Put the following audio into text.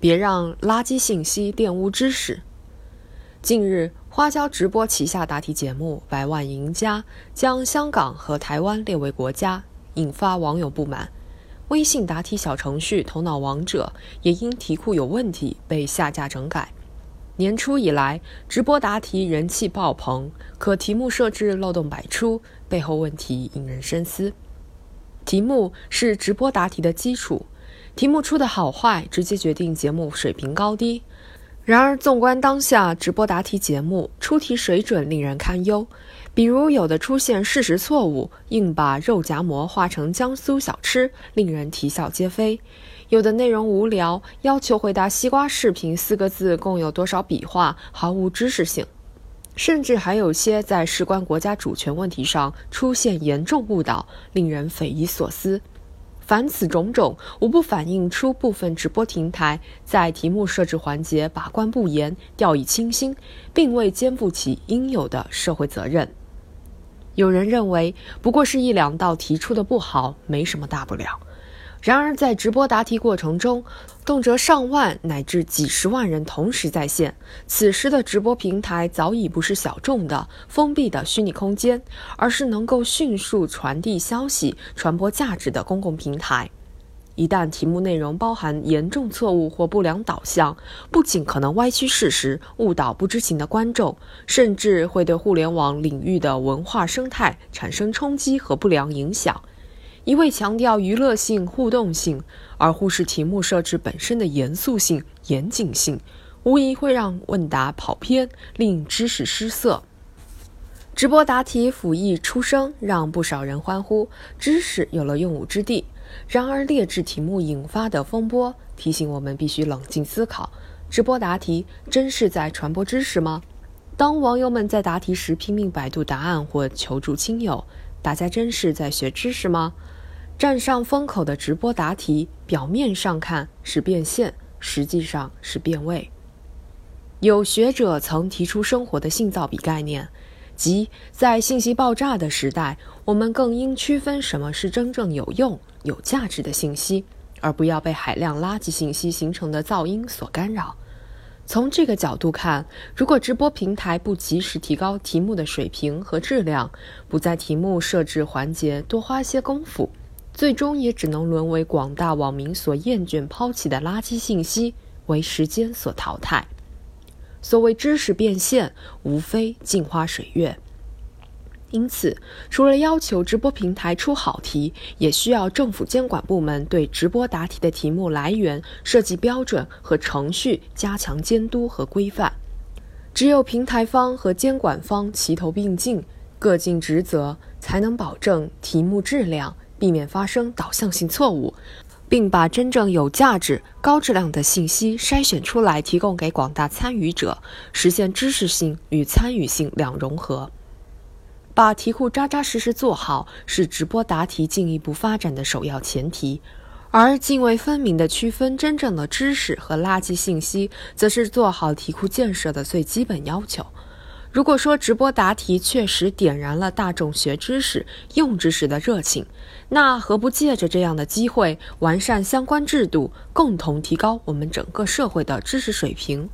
别让垃圾信息玷污知识。近日，花椒直播旗下答题节目《百万赢家》将香港和台湾列为国家，引发网友不满。微信答题小程序“头脑王者”也因题库有问题被下架整改。年初以来，直播答题人气爆棚，可题目设置漏洞百出，背后问题引人深思。题目是直播答题的基础，题目出的好坏直接决定节目水平高低。然而，纵观当下直播答题节目，出题水准令人堪忧。比如，有的出现事实错误，硬把肉夹馍画成江苏小吃，令人啼笑皆非；有的内容无聊，要求回答“西瓜视频”四个字共有多少笔画，毫无知识性；甚至还有些在事关国家主权问题上出现严重误导，令人匪夷所思。凡此种种，无不反映出部分直播平台在题目设置环节把关不严、掉以轻心，并未肩负起应有的社会责任。有人认为，不过是一两道题出的不好，没什么大不了。然而，在直播答题过程中，动辄上万乃至几十万人同时在线，此时的直播平台早已不是小众的封闭的虚拟空间，而是能够迅速传递消息、传播价值的公共平台。一旦题目内容包含严重错误或不良导向，不仅可能歪曲事实、误导不知情的观众，甚至会对互联网领域的文化生态产生冲击和不良影响。一味强调娱乐性、互动性，而忽视题目设置本身的严肃性、严谨性，无疑会让问答跑偏，令知识失色。直播答题甫一出生，让不少人欢呼，知识有了用武之地。然而，劣质题目引发的风波提醒我们必须冷静思考：直播答题真是在传播知识吗？当网友们在答题时拼命百度答案或求助亲友，大家真是在学知识吗？站上风口的直播答题，表面上看是变现，实际上是变味。有学者曾提出生活的性噪比概念，即在信息爆炸的时代，我们更应区分什么是真正有用、有价值的信息，而不要被海量垃圾信息形成的噪音所干扰。从这个角度看，如果直播平台不及时提高题目的水平和质量，不在题目设置环节多花些功夫，最终也只能沦为广大网民所厌倦抛弃的垃圾信息，为时间所淘汰。所谓知识变现，无非镜花水月。因此，除了要求直播平台出好题，也需要政府监管部门对直播答题的题目来源设计标准和程序加强监督和规范。只有平台方和监管方齐头并进，各尽职责，才能保证题目质量，避免发生导向性错误，并把真正有价值、高质量的信息筛选出来，提供给广大参与者，实现知识性与参与性两融合。把题库扎扎实实做好，是直播答题进一步发展的首要前提；而泾渭分明地区分真正的知识和垃圾信息，则是做好题库建设的最基本要求。如果说直播答题确实点燃了大众学知识、用知识的热情，那何不借着这样的机会，完善相关制度，共同提高我们整个社会的知识水平？